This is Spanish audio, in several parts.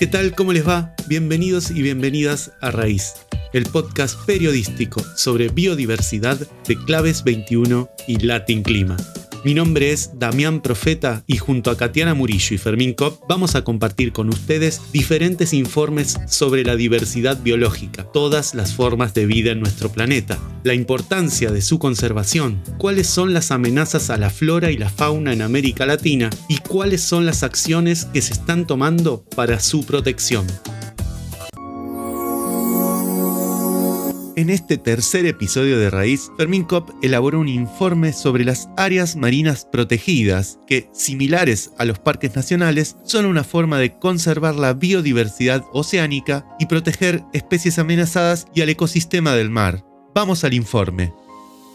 ¿Qué tal? ¿Cómo les va? Bienvenidos y bienvenidas a Raíz, el podcast periodístico sobre biodiversidad de Claves 21 y Latin Clima. Mi nombre es Damián Profeta y junto a Katiana Murillo y Fermín Kopp vamos a compartir con ustedes diferentes informes sobre la diversidad biológica, todas las formas de vida en nuestro planeta, la importancia de su conservación, cuáles son las amenazas a la flora y la fauna en América Latina y cuáles son las acciones que se están tomando para su protección. En este tercer episodio de Raíz, Fermín Kopp elaboró un informe sobre las áreas marinas protegidas, que, similares a los parques nacionales, son una forma de conservar la biodiversidad oceánica y proteger especies amenazadas y al ecosistema del mar. Vamos al informe.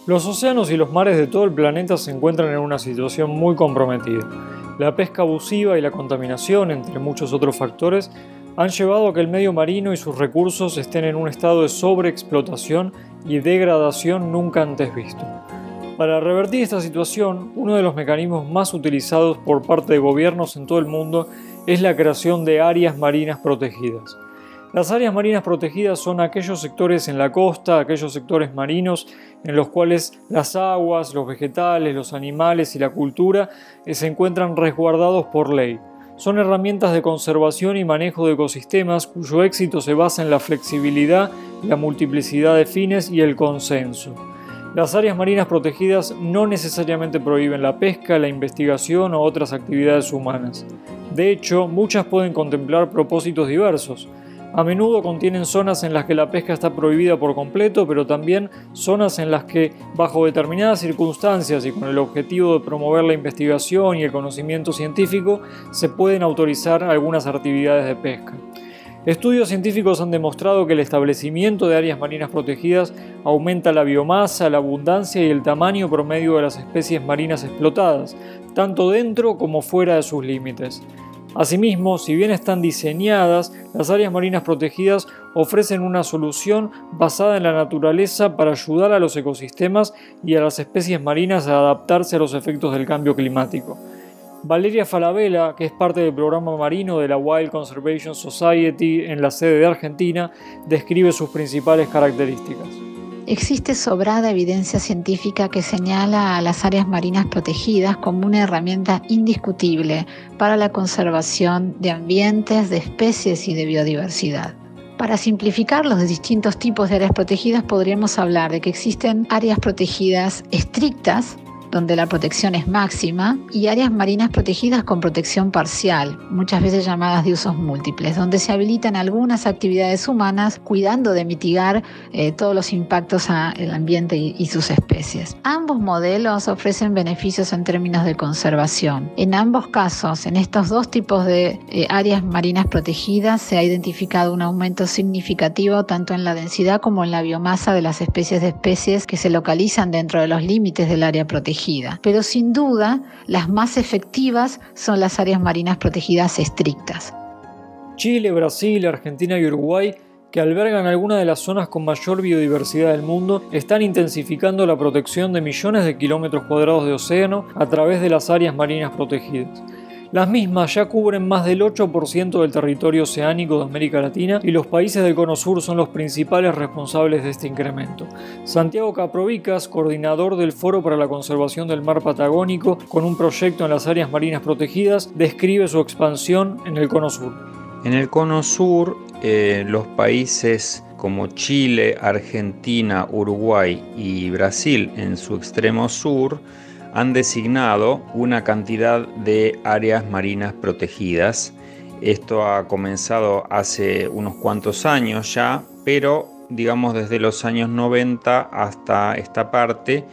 Los océanos y los mares de todo el planeta se encuentran en una situación muy comprometida. La pesca abusiva y la contaminación, entre muchos otros factores, han llevado a que el medio marino y sus recursos estén en un estado de sobreexplotación y degradación nunca antes visto. Para revertir esta situación, uno de los mecanismos más utilizados por parte de gobiernos en todo el mundo es la creación de áreas marinas protegidas. Las áreas marinas protegidas son aquellos sectores en la costa, aquellos sectores marinos en los cuales las aguas, los vegetales, los animales y la cultura se encuentran resguardados por ley son herramientas de conservación y manejo de ecosistemas cuyo éxito se basa en la flexibilidad, la multiplicidad de fines y el consenso. Las áreas marinas protegidas no necesariamente prohíben la pesca, la investigación o otras actividades humanas. De hecho, muchas pueden contemplar propósitos diversos, a menudo contienen zonas en las que la pesca está prohibida por completo, pero también zonas en las que, bajo determinadas circunstancias y con el objetivo de promover la investigación y el conocimiento científico, se pueden autorizar algunas actividades de pesca. Estudios científicos han demostrado que el establecimiento de áreas marinas protegidas aumenta la biomasa, la abundancia y el tamaño promedio de las especies marinas explotadas, tanto dentro como fuera de sus límites. Asimismo, si bien están diseñadas, las áreas marinas protegidas ofrecen una solución basada en la naturaleza para ayudar a los ecosistemas y a las especies marinas a adaptarse a los efectos del cambio climático. Valeria Falabella, que es parte del programa marino de la Wild Conservation Society en la sede de Argentina, describe sus principales características. Existe sobrada evidencia científica que señala a las áreas marinas protegidas como una herramienta indiscutible para la conservación de ambientes, de especies y de biodiversidad. Para simplificar los distintos tipos de áreas protegidas podríamos hablar de que existen áreas protegidas estrictas donde la protección es máxima, y áreas marinas protegidas con protección parcial, muchas veces llamadas de usos múltiples, donde se habilitan algunas actividades humanas cuidando de mitigar eh, todos los impactos al ambiente y, sus especies. Ambos modelos ofrecen beneficios en términos de conservación. En ambos casos, en estos dos tipos de eh, áreas marinas protegidas, se ha identificado un aumento significativo tanto en la densidad como en la biomasa de las especies de especies que se localizan dentro de los límites del área protegida pero sin duda las más efectivas son las áreas marinas protegidas estrictas. Chile, Brasil, Argentina y Uruguay que albergan algunas de las zonas con mayor biodiversidad del mundo, están intensificando la protección de millones de kilómetros cuadrados de océano a través de las áreas marinas protegidas. Las mismas ya cubren más del 8% del territorio oceánico de América Latina y los países del Cono Sur son los principales responsables de este incremento. Santiago Caprovicas, coordinador del Foro para la Conservación del Mar Patagónico, con un proyecto en las áreas marinas protegidas, describe su expansión en el Cono Sur. En el Cono Sur, eh, los países como Chile, Argentina, Uruguay y Brasil en su extremo sur han designado una cantidad de áreas marinas protegidas. Esto ha comenzado hace unos cuantos años ya, pero digamos desde los años 90 hasta esta parte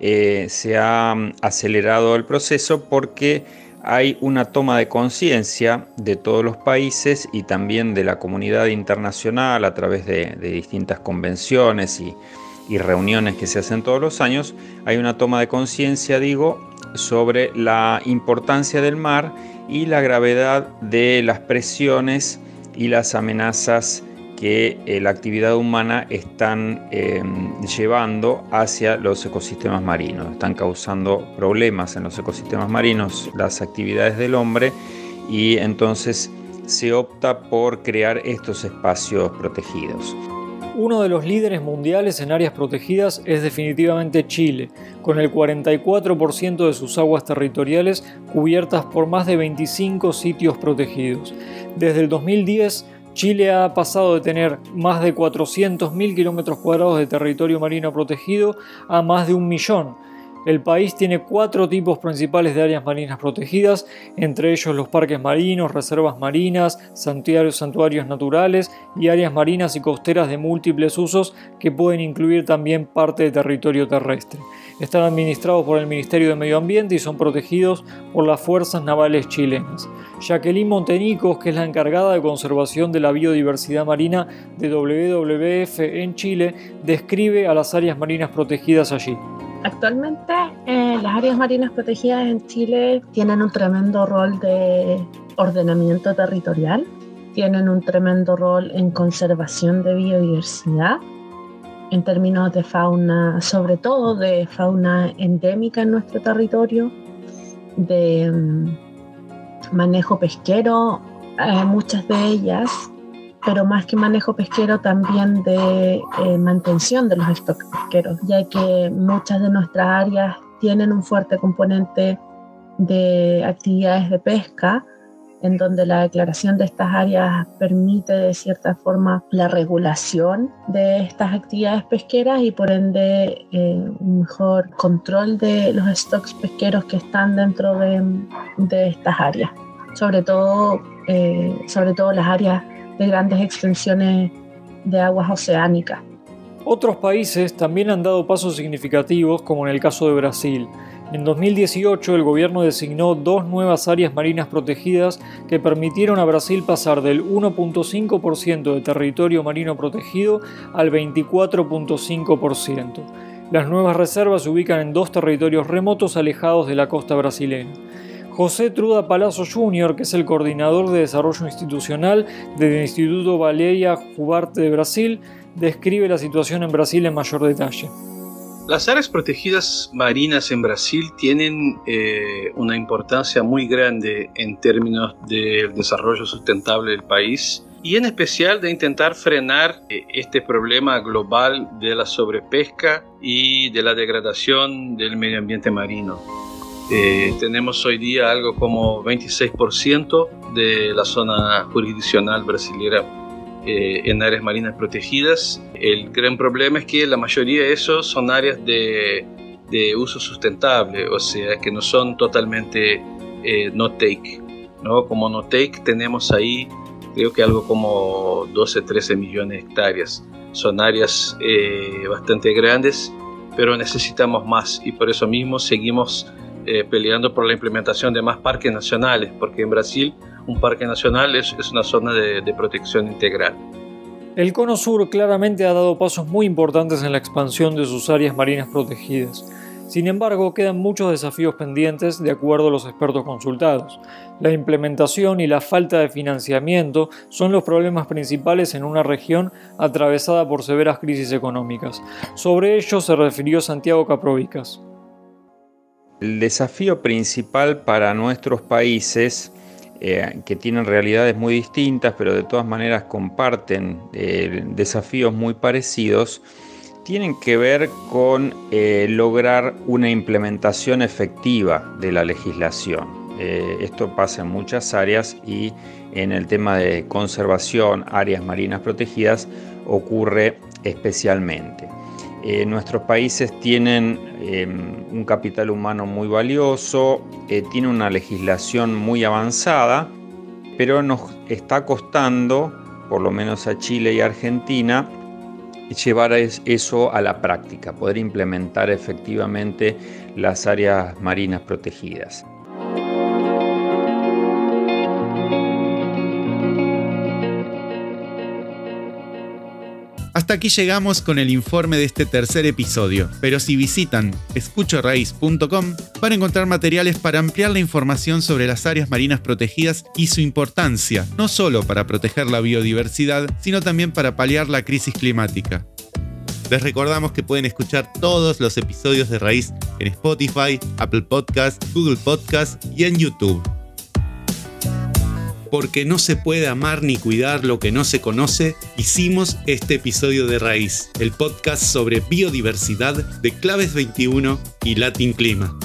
eh, se ha mm, acelerado el proceso porque hay una toma de conciencia de todos los países y también de la comunidad internacional a través de distintas convenciones y, y reuniones que se hacen todos los años, hay una toma de conciencia, digo, sobre la importancia del mar y la gravedad de las presiones y las amenazas que eh, la actividad humana están em, llevando hacia los ecosistemas marinos. Están causando problemas en los ecosistemas marinos las actividades del hombre y entonces se opta por crear estos espacios protegidos. Uno de los líderes mundiales en áreas protegidas es definitivamente Chile, con el 44% de sus aguas territoriales cubiertas por más de 25 sitios protegidos. Desde el 2010, Chile ha pasado de tener más de 400.000 kilómetros cuadrados de territorio marino protegido a más de un millón, el país tiene cuatro tipos principales de áreas marinas protegidas, entre ellos los parques marinos, reservas marinas, santuarios, santuarios naturales y áreas marinas y costeras de múltiples usos que pueden incluir también parte de territorio terrestre. Están administrados por el Ministerio de Medio Ambiente y son protegidos por las fuerzas navales chilenas. Jacqueline Montenicos, que es la encargada de conservación de la biodiversidad marina de WWF en Chile, describe a las áreas marinas protegidas allí. Actualmente eh, las áreas marinas protegidas en Chile tienen un tremendo rol de ordenamiento territorial, tienen un tremendo rol en conservación de biodiversidad, en términos de fauna, sobre todo de fauna endémica en nuestro territorio, de mm, manejo pesquero, eh, muchas de ellas pero más que manejo pesquero también de eh, mantención de los stocks pesqueros, ya que muchas de nuestras áreas tienen un fuerte componente de actividades de pesca, en donde la declaración de estas áreas permite de cierta forma la regulación de estas actividades pesqueras y por ende eh, un mejor control de los stocks pesqueros que están dentro de, de estas áreas, sobre todo, eh, sobre todo las áreas de grandes extensiones de aguas oceánicas. Otros países también han dado pasos significativos, como en el caso de Brasil. En 2018 el gobierno designó dos nuevas áreas marinas protegidas que permitieron a Brasil pasar del 1.5% de territorio marino protegido al 24.5%. Las nuevas reservas se ubican en dos territorios remotos alejados de la costa brasileña. José Truda Palazzo Jr., que es el coordinador de desarrollo institucional del Instituto Baleia Jubarte de Brasil, describe la situación en Brasil en mayor detalle. Las áreas protegidas marinas en Brasil tienen eh, una importancia muy grande en términos del desarrollo sustentable del país y en especial de intentar frenar eh, este problema global de la sobrepesca y de la degradación del medio ambiente marino. Eh, tenemos hoy día algo como 26% de la zona jurisdiccional brasileña eh, en áreas marinas protegidas. El gran problema es que la mayoría de esos son áreas de, de uso sustentable, o sea, que no son totalmente eh, no-take. ¿no? Como no-take tenemos ahí creo que algo como 12, 13 millones de hectáreas. Son áreas bastante grandes, pero necesitamos más y por eso mismo seguimos eh, peleando por la implementación de más parques nacionales, porque en Brasil un parque nacional es, es una zona de, de protección integral. El Cono Sur claramente ha dado pasos muy importantes en la expansión de sus áreas marinas protegidas. Sin embargo, quedan muchos desafíos pendientes de acuerdo a los expertos consultados. La implementación y la falta de financiamiento son los problemas principales en una región atravesada por severas crisis económicas. Sobre ello se refirió Santiago Caprovicas. El desafío principal para nuestros países, eh, que tienen realidades muy distintas, pero de todas maneras comparten eh, desafíos muy parecidos, tienen que ver con eh, lograr una implementación efectiva de la legislación. esto pasa en muchas áreas y en el tema de conservación, áreas marinas protegidas, ocurre especialmente. Eh, nuestros países tienen em, un capital humano muy valioso, eh, tiene una legislación muy avanzada, pero nos está costando, por lo menos a Chile y Argentina, llevar eso a la práctica, poder implementar efectivamente las áreas marinas protegidas. Hasta aquí llegamos con el informe de este tercer episodio, pero si visitan escuchoraíz.com van a encontrar materiales para ampliar la información sobre las áreas marinas protegidas y su importancia, no solo para proteger la biodiversidad, sino también para paliar la crisis climática. Les recordamos que pueden escuchar todos los episodios de Raíz en Spotify, Apple Podcasts, Google Podcasts y en YouTube. Porque no se puede amar ni cuidar lo que no se conoce, hicimos este episodio de Raíz, el podcast sobre biodiversidad de Claves 21 y Latin Clima.